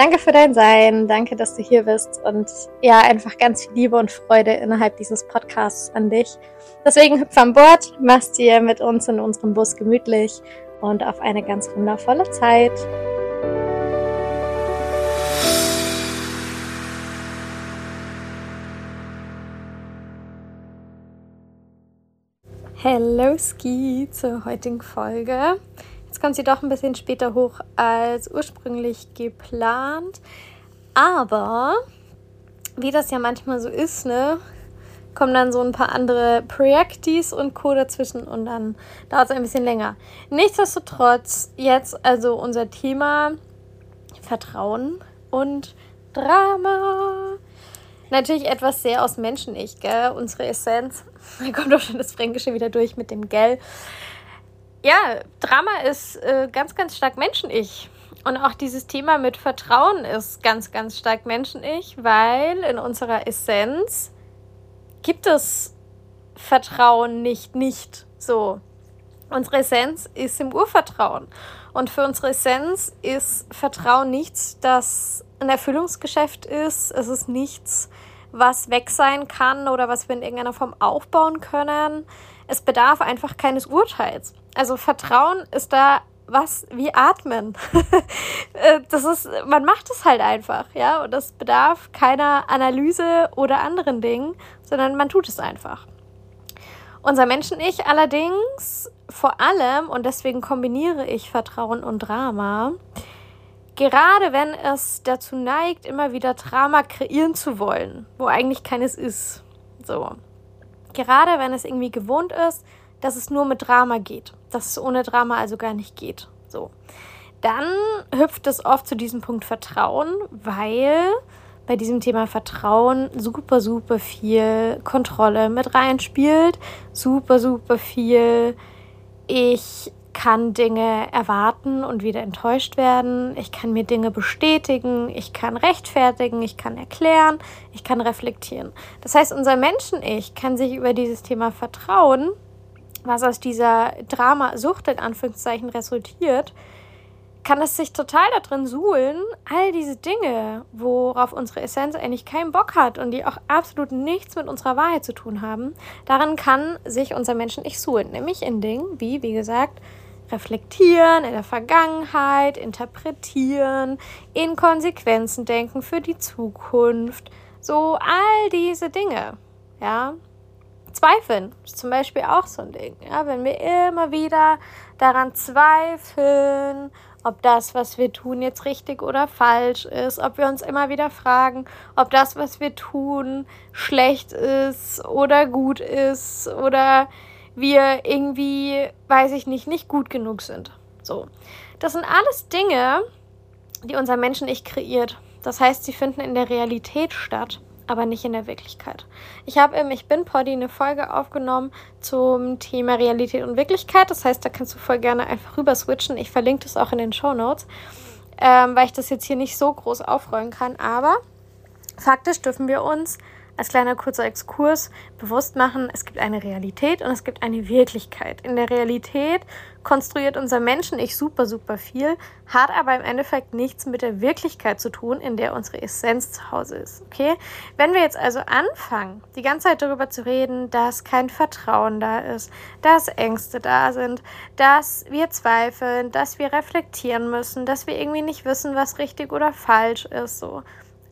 danke für dein Sein, danke, dass du hier bist und ja, einfach ganz viel Liebe und Freude innerhalb dieses Podcasts an dich. Deswegen hüpf an Bord, mach's dir mit uns in unserem Bus gemütlich und auf eine ganz wundervolle Zeit. Hello Ski zur heutigen Folge. Kommt sie doch ein bisschen später hoch als ursprünglich geplant. Aber wie das ja manchmal so ist, ne, kommen dann so ein paar andere Projektis und Co. dazwischen und dann dauert es ein bisschen länger. Nichtsdestotrotz, jetzt also unser Thema Vertrauen und Drama. Natürlich etwas sehr aus Menschen-Ich, gell? Unsere Essenz da kommt doch schon das Fränkische wieder durch mit dem Gell. Ja, Drama ist äh, ganz, ganz stark Menschen-Ich. Und auch dieses Thema mit Vertrauen ist ganz, ganz stark Menschen-Ich, weil in unserer Essenz gibt es Vertrauen nicht, nicht so. Unsere Essenz ist im Urvertrauen. Und für unsere Essenz ist Vertrauen nichts, das ein Erfüllungsgeschäft ist. Es ist nichts, was weg sein kann oder was wir in irgendeiner Form aufbauen können. Es bedarf einfach keines Urteils. Also Vertrauen ist da was wie atmen. Äh, das ist, man macht es halt einfach, ja, und das bedarf keiner Analyse oder anderen Dingen, sondern man tut es einfach. Unser Menschen-Ich allerdings vor allem, und deswegen kombiniere ich Vertrauen und Drama, gerade wenn es dazu neigt, immer wieder Drama kreieren zu wollen, wo eigentlich keines ist. So. Gerade wenn es irgendwie gewohnt ist, dass es nur mit Drama geht, dass es ohne Drama also gar nicht geht. So. Dann hüpft es oft zu diesem Punkt Vertrauen, weil bei diesem Thema Vertrauen super, super viel Kontrolle mit reinspielt, super, super viel ich kann Dinge erwarten und wieder enttäuscht werden. Ich kann mir Dinge bestätigen, ich kann rechtfertigen, ich kann erklären, ich kann reflektieren. Das heißt, unser Menschen-Ich kann sich über dieses Thema Vertrauen, was aus dieser Dramasucht in Anführungszeichen resultiert, kann es sich total darin suhlen, all diese Dinge, worauf unsere Essenz eigentlich keinen Bock hat und die auch absolut nichts mit unserer Wahrheit zu tun haben, daran kann sich unser Menschen-Ich suhlen. Nämlich in Dingen wie, wie gesagt, reflektieren in der Vergangenheit, interpretieren, in Konsequenzen denken für die Zukunft. So all diese Dinge, ja. Zweifeln ist zum Beispiel auch so ein Ding, ja. Wenn wir immer wieder daran zweifeln, ob das, was wir tun, jetzt richtig oder falsch ist, ob wir uns immer wieder fragen, ob das, was wir tun, schlecht ist oder gut ist oder wir irgendwie, weiß ich nicht, nicht gut genug sind. So. Das sind alles Dinge, die unser Menschen nicht kreiert. Das heißt, sie finden in der Realität statt, aber nicht in der Wirklichkeit. Ich habe im Ich bin Poddy eine Folge aufgenommen zum Thema Realität und Wirklichkeit. Das heißt, da kannst du voll gerne einfach rüber switchen. Ich verlinke das auch in den Show Notes, ähm, weil ich das jetzt hier nicht so groß aufrollen kann. Aber faktisch dürfen wir uns als kleiner kurzer Exkurs bewusst machen, es gibt eine Realität und es gibt eine Wirklichkeit. In der Realität konstruiert unser Menschen-Ich super, super viel, hat aber im Endeffekt nichts mit der Wirklichkeit zu tun, in der unsere Essenz zu Hause ist. Okay? Wenn wir jetzt also anfangen, die ganze Zeit darüber zu reden, dass kein Vertrauen da ist, dass Ängste da sind, dass wir zweifeln, dass wir reflektieren müssen, dass wir irgendwie nicht wissen, was richtig oder falsch ist, so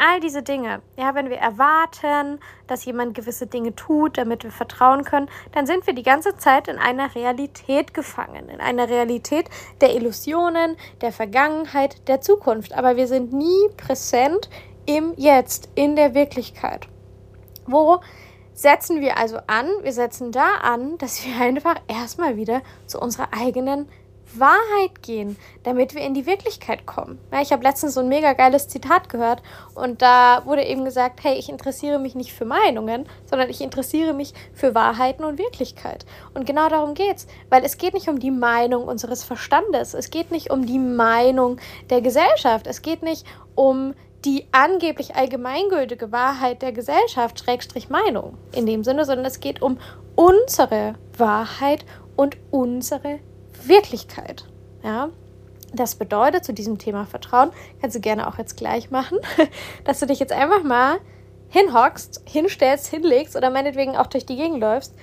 All diese Dinge, ja, wenn wir erwarten, dass jemand gewisse Dinge tut, damit wir vertrauen können, dann sind wir die ganze Zeit in einer Realität gefangen, in einer Realität der Illusionen, der Vergangenheit, der Zukunft. Aber wir sind nie präsent im Jetzt, in der Wirklichkeit. Wo setzen wir also an? Wir setzen da an, dass wir einfach erstmal wieder zu unserer eigenen Wahrheit gehen, damit wir in die Wirklichkeit kommen. Ja, ich habe letztens so ein mega geiles Zitat gehört und da wurde eben gesagt, hey, ich interessiere mich nicht für Meinungen, sondern ich interessiere mich für Wahrheiten und Wirklichkeit. Und genau darum geht's, weil es geht nicht um die Meinung unseres Verstandes, es geht nicht um die Meinung der Gesellschaft, es geht nicht um die angeblich allgemeingültige Wahrheit der Gesellschaft, Schrägstrich Meinung in dem Sinne, sondern es geht um unsere Wahrheit und unsere Wirklichkeit. Ja? Das bedeutet zu diesem Thema Vertrauen, kannst du gerne auch jetzt gleich machen, dass du dich jetzt einfach mal hinhockst, hinstellst, hinlegst oder meinetwegen auch durch die Gegend läufst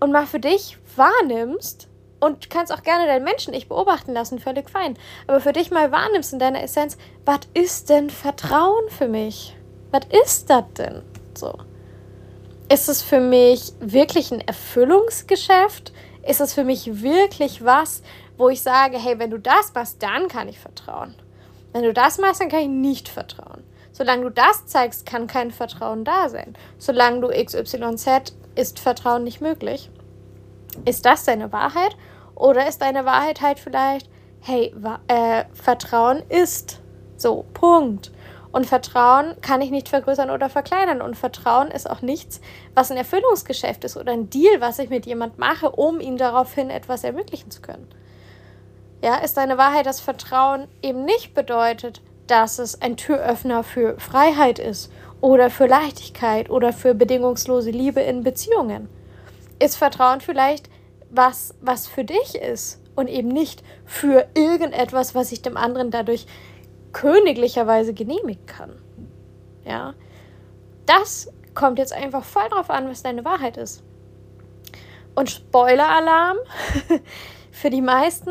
und mal für dich wahrnimmst und kannst auch gerne deinen Menschen nicht beobachten lassen, völlig fein. Aber für dich mal wahrnimmst in deiner Essenz, was ist denn Vertrauen für mich? Was ist das denn? So. Ist es für mich wirklich ein Erfüllungsgeschäft? Ist es für mich wirklich was, wo ich sage, hey, wenn du das machst, dann kann ich vertrauen. Wenn du das machst, dann kann ich nicht vertrauen. Solange du das zeigst, kann kein Vertrauen da sein. Solange du XYZ ist Vertrauen nicht möglich. Ist das deine Wahrheit? Oder ist deine Wahrheit halt vielleicht, hey, äh, Vertrauen ist so, Punkt. Und Vertrauen kann ich nicht vergrößern oder verkleinern. Und Vertrauen ist auch nichts, was ein Erfüllungsgeschäft ist oder ein Deal, was ich mit jemand mache, um ihm daraufhin etwas ermöglichen zu können. Ja, ist deine Wahrheit, dass Vertrauen eben nicht bedeutet, dass es ein Türöffner für Freiheit ist oder für Leichtigkeit oder für bedingungslose Liebe in Beziehungen? Ist Vertrauen vielleicht was, was für dich ist und eben nicht für irgendetwas, was ich dem anderen dadurch königlicherweise genehmigen kann. Ja, das kommt jetzt einfach voll drauf an, was deine Wahrheit ist. Und Spoiler-Alarm, für die meisten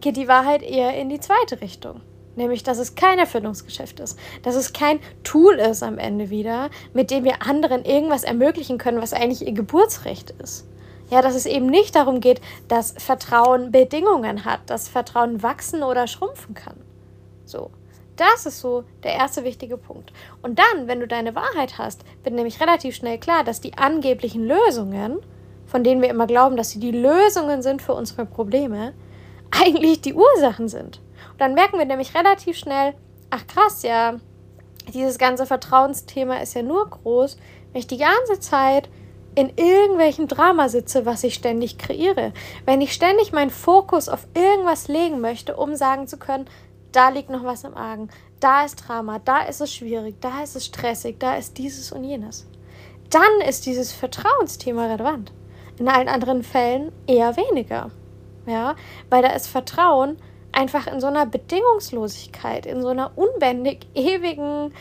geht die Wahrheit eher in die zweite Richtung. Nämlich, dass es kein Erfüllungsgeschäft ist. Dass es kein Tool ist am Ende wieder, mit dem wir anderen irgendwas ermöglichen können, was eigentlich ihr Geburtsrecht ist. Ja, dass es eben nicht darum geht, dass Vertrauen Bedingungen hat, dass Vertrauen wachsen oder schrumpfen kann. So. Das ist so der erste wichtige Punkt. Und dann, wenn du deine Wahrheit hast, wird nämlich relativ schnell klar, dass die angeblichen Lösungen, von denen wir immer glauben, dass sie die Lösungen sind für unsere Probleme, eigentlich die Ursachen sind. Und dann merken wir nämlich relativ schnell, ach krass, ja, dieses ganze Vertrauensthema ist ja nur groß, wenn ich die ganze Zeit in irgendwelchem Drama sitze, was ich ständig kreiere. Wenn ich ständig meinen Fokus auf irgendwas legen möchte, um sagen zu können, da liegt noch was im Argen, da ist Drama, da ist es schwierig, da ist es stressig, da ist dieses und jenes. Dann ist dieses Vertrauensthema relevant. In allen anderen Fällen eher weniger. Ja, weil da ist Vertrauen einfach in so einer Bedingungslosigkeit, in so einer unbändig ewigen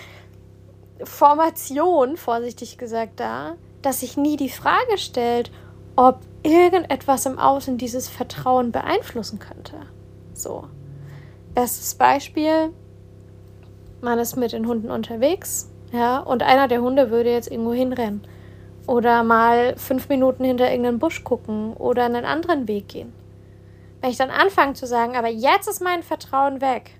Formation, vorsichtig gesagt, da, dass sich nie die Frage stellt, ob irgendetwas im Außen dieses Vertrauen beeinflussen könnte. So. Bestes Beispiel, man ist mit den Hunden unterwegs, ja, und einer der Hunde würde jetzt irgendwo hinrennen. Oder mal fünf Minuten hinter irgendeinen Busch gucken oder einen anderen Weg gehen. Wenn ich dann anfange zu sagen, aber jetzt ist mein Vertrauen weg.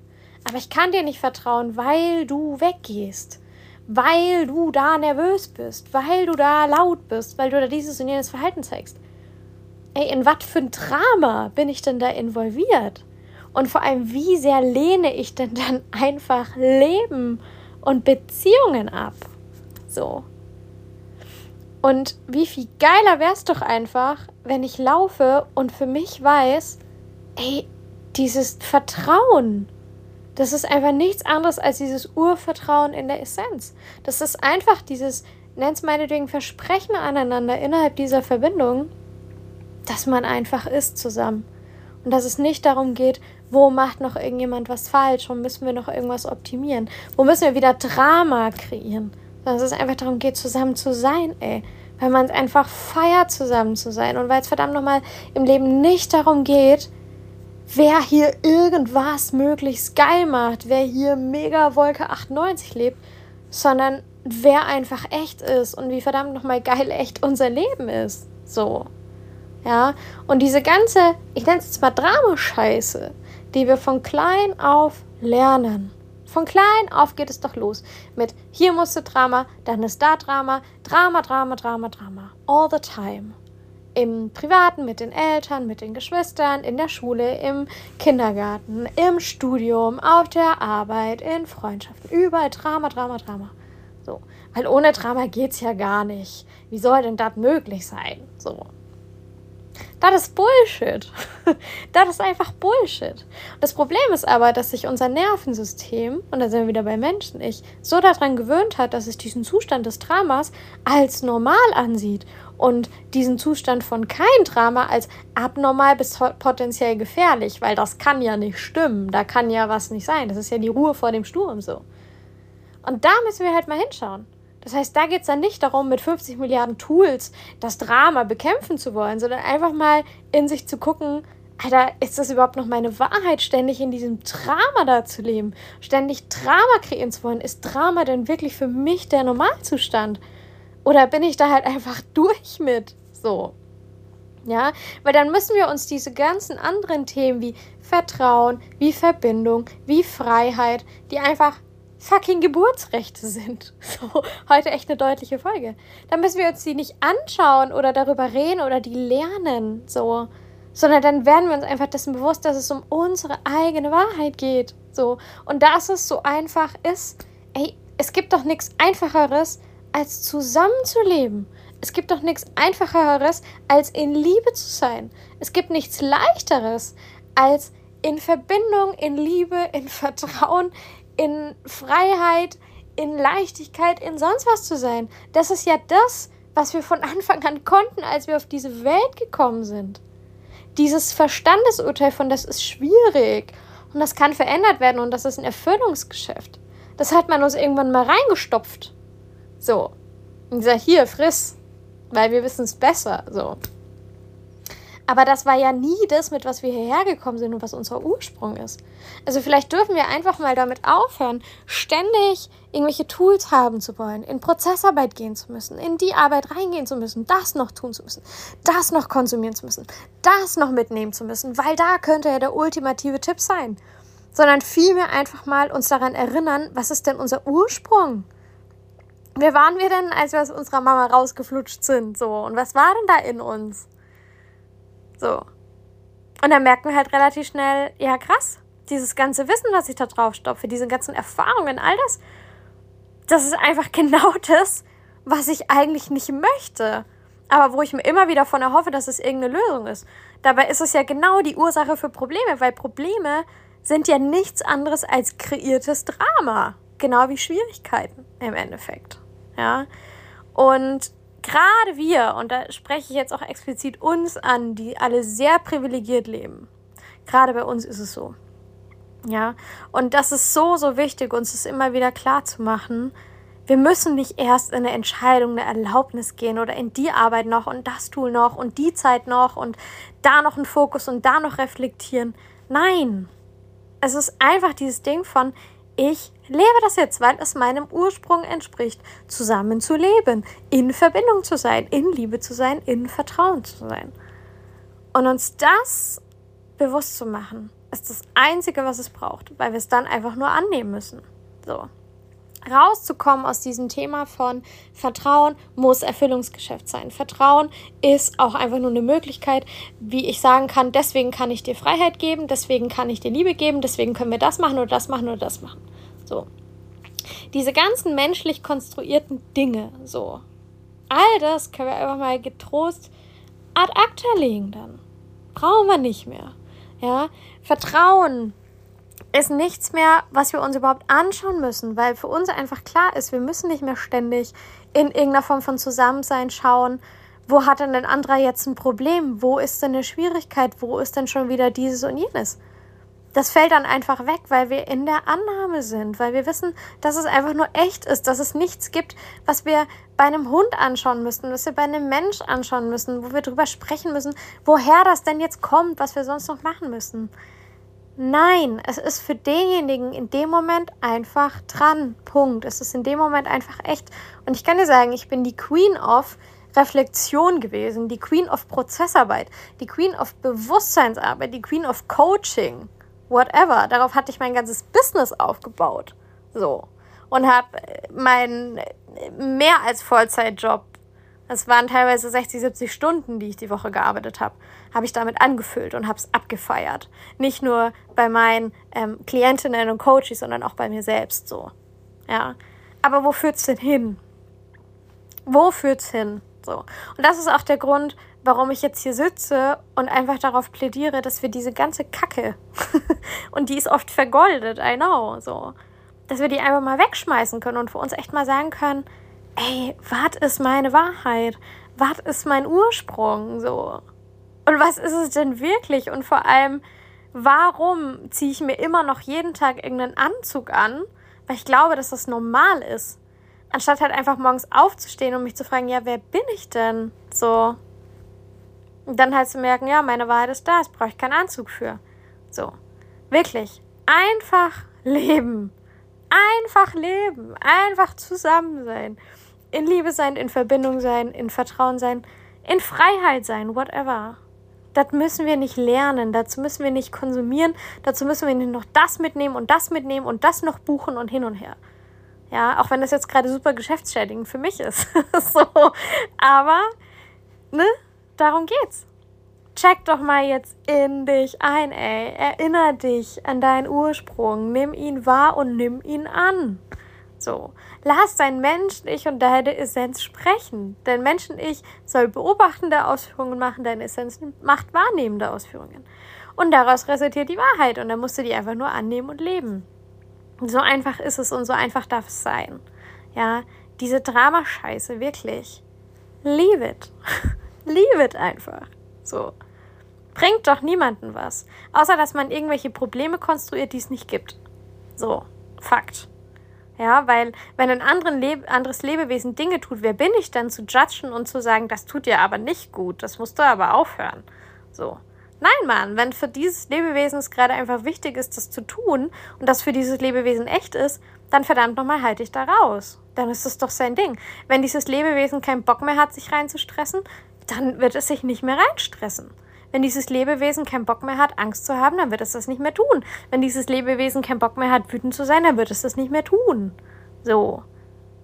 Aber ich kann dir nicht vertrauen, weil du weggehst. Weil du da nervös bist. Weil du da laut bist. Weil du da dieses und jenes Verhalten zeigst. Ey, in was für ein Drama bin ich denn da involviert? Und vor allem, wie sehr lehne ich denn dann einfach Leben und Beziehungen ab? So. Und wie viel geiler wäre es doch einfach, wenn ich laufe und für mich weiß, ey, dieses Vertrauen, das ist einfach nichts anderes als dieses Urvertrauen in der Essenz. Das ist einfach dieses, nennt es meinetwegen Versprechen aneinander innerhalb dieser Verbindung, dass man einfach ist zusammen. Und dass es nicht darum geht, wo macht noch irgendjemand was falsch, wo müssen wir noch irgendwas optimieren, wo müssen wir wieder Drama kreieren. Sondern es einfach darum geht, zusammen zu sein, ey. Weil man es einfach feiert, zusammen zu sein. Und weil es verdammt nochmal im Leben nicht darum geht, wer hier irgendwas möglichst geil macht, wer hier mega Wolke 98 lebt, sondern wer einfach echt ist und wie verdammt nochmal geil echt unser Leben ist. So. Ja, und diese ganze, ich nenne es jetzt mal Dramascheiße, die wir von klein auf lernen. Von klein auf geht es doch los mit hier musst du Drama, dann ist da Drama, Drama, Drama, Drama, Drama. All the time im Privaten, mit den Eltern, mit den Geschwistern, in der Schule, im Kindergarten, im Studium, auf der Arbeit, in Freundschaften. Überall Drama, Drama, Drama. So. Weil ohne Drama geht's ja gar nicht. Wie soll denn das möglich sein? So. Das ist Bullshit. das ist einfach Bullshit. Das Problem ist aber, dass sich unser Nervensystem, und da sind wir wieder bei Menschen, ich, so daran gewöhnt hat, dass es diesen Zustand des Dramas als normal ansieht und diesen Zustand von kein Drama als abnormal bis potenziell gefährlich, weil das kann ja nicht stimmen. Da kann ja was nicht sein. Das ist ja die Ruhe vor dem Sturm so. Und da müssen wir halt mal hinschauen. Das heißt, da geht es dann nicht darum, mit 50 Milliarden Tools das Drama bekämpfen zu wollen, sondern einfach mal in sich zu gucken, Alter, ist das überhaupt noch meine Wahrheit, ständig in diesem Drama da zu leben? Ständig Drama kreieren zu wollen? Ist Drama denn wirklich für mich der Normalzustand? Oder bin ich da halt einfach durch mit? So. Ja, weil dann müssen wir uns diese ganzen anderen Themen wie Vertrauen, wie Verbindung, wie Freiheit, die einfach fucking Geburtsrechte sind. So, heute echt eine deutliche Folge. Dann müssen wir uns die nicht anschauen oder darüber reden oder die lernen, so, sondern dann werden wir uns einfach dessen bewusst, dass es um unsere eigene Wahrheit geht, so. Und dass es so einfach ist, ey, es gibt doch nichts einfacheres, als zusammenzuleben. Es gibt doch nichts einfacheres, als in Liebe zu sein. Es gibt nichts leichteres, als in Verbindung, in Liebe, in Vertrauen, in Freiheit, in Leichtigkeit, in sonst was zu sein. Das ist ja das, was wir von Anfang an konnten, als wir auf diese Welt gekommen sind. Dieses Verstandesurteil von das ist schwierig und das kann verändert werden und das ist ein Erfüllungsgeschäft. Das hat man uns irgendwann mal reingestopft. So. Und sagt, hier, friss, weil wir wissen es besser. So. Aber das war ja nie das, mit was wir hierher gekommen sind und was unser Ursprung ist. Also vielleicht dürfen wir einfach mal damit aufhören, ständig irgendwelche Tools haben zu wollen, in Prozessarbeit gehen zu müssen, in die Arbeit reingehen zu müssen, das noch tun zu müssen, das noch konsumieren zu müssen, das noch mitnehmen zu müssen, weil da könnte ja der ultimative Tipp sein. Sondern vielmehr einfach mal uns daran erinnern, was ist denn unser Ursprung? Wer waren wir denn, als wir aus unserer Mama rausgeflutscht sind? So, und was war denn da in uns? So. Und dann merken wir halt relativ schnell, ja krass, dieses ganze Wissen, was ich da drauf stopfe, diese ganzen Erfahrungen, all das, das ist einfach genau das, was ich eigentlich nicht möchte. Aber wo ich mir immer wieder von erhoffe, dass es irgendeine Lösung ist. Dabei ist es ja genau die Ursache für Probleme, weil Probleme sind ja nichts anderes als kreiertes Drama. Genau wie Schwierigkeiten im Endeffekt. Ja. Und gerade wir, und da spreche ich jetzt auch explizit uns an, die alle sehr privilegiert leben, gerade bei uns ist es so. Ja, und das ist so, so wichtig, uns das immer wieder klar zu machen. Wir müssen nicht erst in eine Entscheidung, eine Erlaubnis gehen oder in die Arbeit noch und das Tool noch und die Zeit noch und da noch einen Fokus und da noch reflektieren. Nein, es ist einfach dieses Ding von, ich lebe das jetzt, weil es meinem Ursprung entspricht, zusammen zu leben, in Verbindung zu sein, in Liebe zu sein, in Vertrauen zu sein. Und uns das bewusst zu machen, ist das Einzige, was es braucht, weil wir es dann einfach nur annehmen müssen. So. Rauszukommen aus diesem Thema von Vertrauen muss Erfüllungsgeschäft sein. Vertrauen ist auch einfach nur eine Möglichkeit, wie ich sagen kann, deswegen kann ich dir Freiheit geben, deswegen kann ich dir Liebe geben, deswegen können wir das machen oder das machen oder das machen. So. Diese ganzen menschlich konstruierten Dinge, so. All das können wir einfach mal getrost ad acta legen dann. Brauchen wir nicht mehr. Ja, Vertrauen ist nichts mehr, was wir uns überhaupt anschauen müssen, weil für uns einfach klar ist, wir müssen nicht mehr ständig in irgendeiner Form von Zusammensein schauen, wo hat denn ein anderer jetzt ein Problem, wo ist denn eine Schwierigkeit, wo ist denn schon wieder dieses und jenes? Das fällt dann einfach weg, weil wir in der Annahme sind, weil wir wissen, dass es einfach nur echt ist, dass es nichts gibt, was wir bei einem Hund anschauen müssen, was wir bei einem Mensch anschauen müssen, wo wir drüber sprechen müssen, woher das denn jetzt kommt, was wir sonst noch machen müssen. Nein, es ist für denjenigen in dem Moment einfach dran. Punkt. Es ist in dem Moment einfach echt. Und ich kann dir sagen, ich bin die Queen of Reflexion gewesen, die Queen of Prozessarbeit, die Queen of Bewusstseinsarbeit, die Queen of Coaching whatever. Darauf hatte ich mein ganzes Business aufgebaut. So. Und habe meinen mehr als Vollzeitjob, das waren teilweise 60, 70 Stunden, die ich die Woche gearbeitet habe, habe ich damit angefüllt und habe es abgefeiert. Nicht nur bei meinen ähm, Klientinnen und Coaches, sondern auch bei mir selbst so. Ja. Aber wo führt's denn hin? Wo führt's hin? So. Und das ist auch der Grund, warum ich jetzt hier sitze und einfach darauf plädiere, dass wir diese ganze Kacke, und die ist oft vergoldet, I know, so, dass wir die einfach mal wegschmeißen können und für uns echt mal sagen können, ey, was ist meine Wahrheit? Was ist mein Ursprung? So. Und was ist es denn wirklich? Und vor allem, warum ziehe ich mir immer noch jeden Tag irgendeinen Anzug an? Weil ich glaube, dass das normal ist. Anstatt halt einfach morgens aufzustehen und mich zu fragen, ja, wer bin ich denn? So. Und dann halt zu merken, ja, meine Wahrheit ist da, es brauche ich keinen Anzug für. So. Wirklich. Einfach leben. Einfach leben. Einfach zusammen sein. In Liebe sein, in Verbindung sein, in Vertrauen sein, in Freiheit sein, whatever. Das müssen wir nicht lernen, dazu müssen wir nicht konsumieren, dazu müssen wir nicht noch das mitnehmen und das mitnehmen und das noch buchen und hin und her. Ja, auch wenn das jetzt gerade super geschäftsschädigend für mich ist. so. Aber, ne? darum geht's. Check doch mal jetzt in dich ein, ey. Erinner dich an deinen Ursprung. Nimm ihn wahr und nimm ihn an. So. Lass dein Mensch-Ich und deine Essenz sprechen. Dein Menschen-Ich soll beobachtende Ausführungen machen, deine Essenz macht wahrnehmende Ausführungen. Und daraus resultiert die Wahrheit und dann musst du die einfach nur annehmen und leben. So einfach ist es und so einfach darf es sein. Ja, diese Dramascheiße, wirklich. Leave it. Leave it einfach. So. Bringt doch niemanden was. Außer, dass man irgendwelche Probleme konstruiert, die es nicht gibt. So. Fakt. Ja, weil wenn ein Leb anderes Lebewesen Dinge tut, wer bin ich dann zu judgen und zu sagen, das tut dir aber nicht gut, das musst du aber aufhören. So. Nein, Mann, wenn für dieses Lebewesen es gerade einfach wichtig ist, das zu tun und das für dieses Lebewesen echt ist, dann verdammt nochmal halte ich da raus. Dann ist das doch sein Ding. Wenn dieses Lebewesen keinen Bock mehr hat, sich reinzustressen, dann wird es sich nicht mehr reinstressen. Wenn dieses Lebewesen keinen Bock mehr hat, Angst zu haben, dann wird es das nicht mehr tun. Wenn dieses Lebewesen keinen Bock mehr hat, wütend zu sein, dann wird es das nicht mehr tun. So.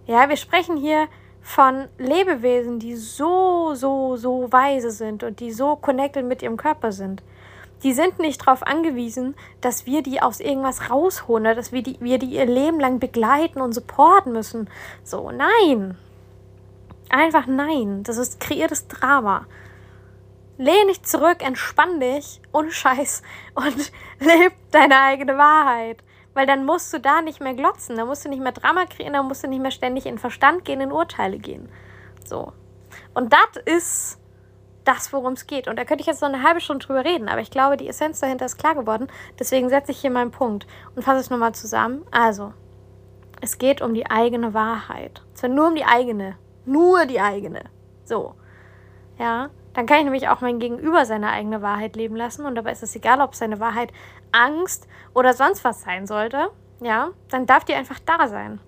Ja, wir sprechen hier von Lebewesen, die so, so, so weise sind und die so connected mit ihrem Körper sind. Die sind nicht darauf angewiesen, dass wir die aus irgendwas rausholen oder dass wir die, wir die ihr Leben lang begleiten und supporten müssen. So, nein. Einfach nein. Das ist kreiertes Drama lehn dich zurück, entspann dich und scheiß und leb deine eigene Wahrheit. Weil dann musst du da nicht mehr glotzen, dann musst du nicht mehr Drama kreieren, dann musst du nicht mehr ständig in Verstand gehen, in Urteile gehen. So. Und das ist das, worum es geht. Und da könnte ich jetzt noch eine halbe Stunde drüber reden, aber ich glaube, die Essenz dahinter ist klar geworden. Deswegen setze ich hier meinen Punkt und fasse es nochmal zusammen. Also, es geht um die eigene Wahrheit. Zwar nur um die eigene. Nur die eigene. So. Ja. Dann kann ich nämlich auch mein Gegenüber seine eigene Wahrheit leben lassen und dabei ist es egal, ob seine Wahrheit Angst oder sonst was sein sollte. Ja, dann darf die einfach da sein.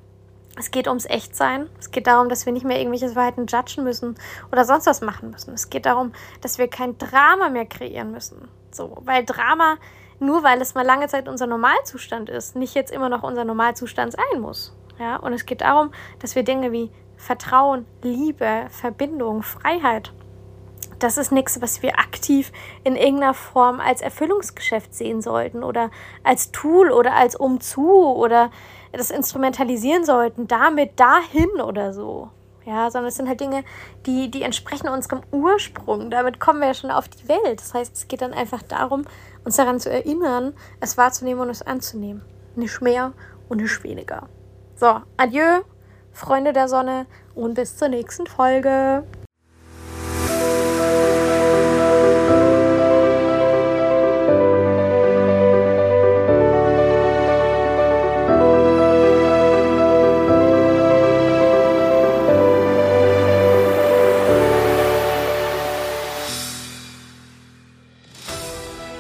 Es geht ums Echtsein. Es geht darum, dass wir nicht mehr irgendwelche Wahrheiten judgen müssen oder sonst was machen müssen. Es geht darum, dass wir kein Drama mehr kreieren müssen. So, weil Drama, nur weil es mal lange Zeit unser Normalzustand ist, nicht jetzt immer noch unser Normalzustand sein muss. Ja, und es geht darum, dass wir Dinge wie Vertrauen, Liebe, Verbindung, Freiheit das ist nichts, was wir aktiv in irgendeiner Form als Erfüllungsgeschäft sehen sollten oder als Tool oder als Umzu oder das instrumentalisieren sollten, damit dahin oder so. Ja, sondern es sind halt Dinge, die, die entsprechen unserem Ursprung. Damit kommen wir ja schon auf die Welt. Das heißt, es geht dann einfach darum, uns daran zu erinnern, es wahrzunehmen und es anzunehmen. Nicht mehr und nicht weniger. So, adieu, Freunde der Sonne und bis zur nächsten Folge.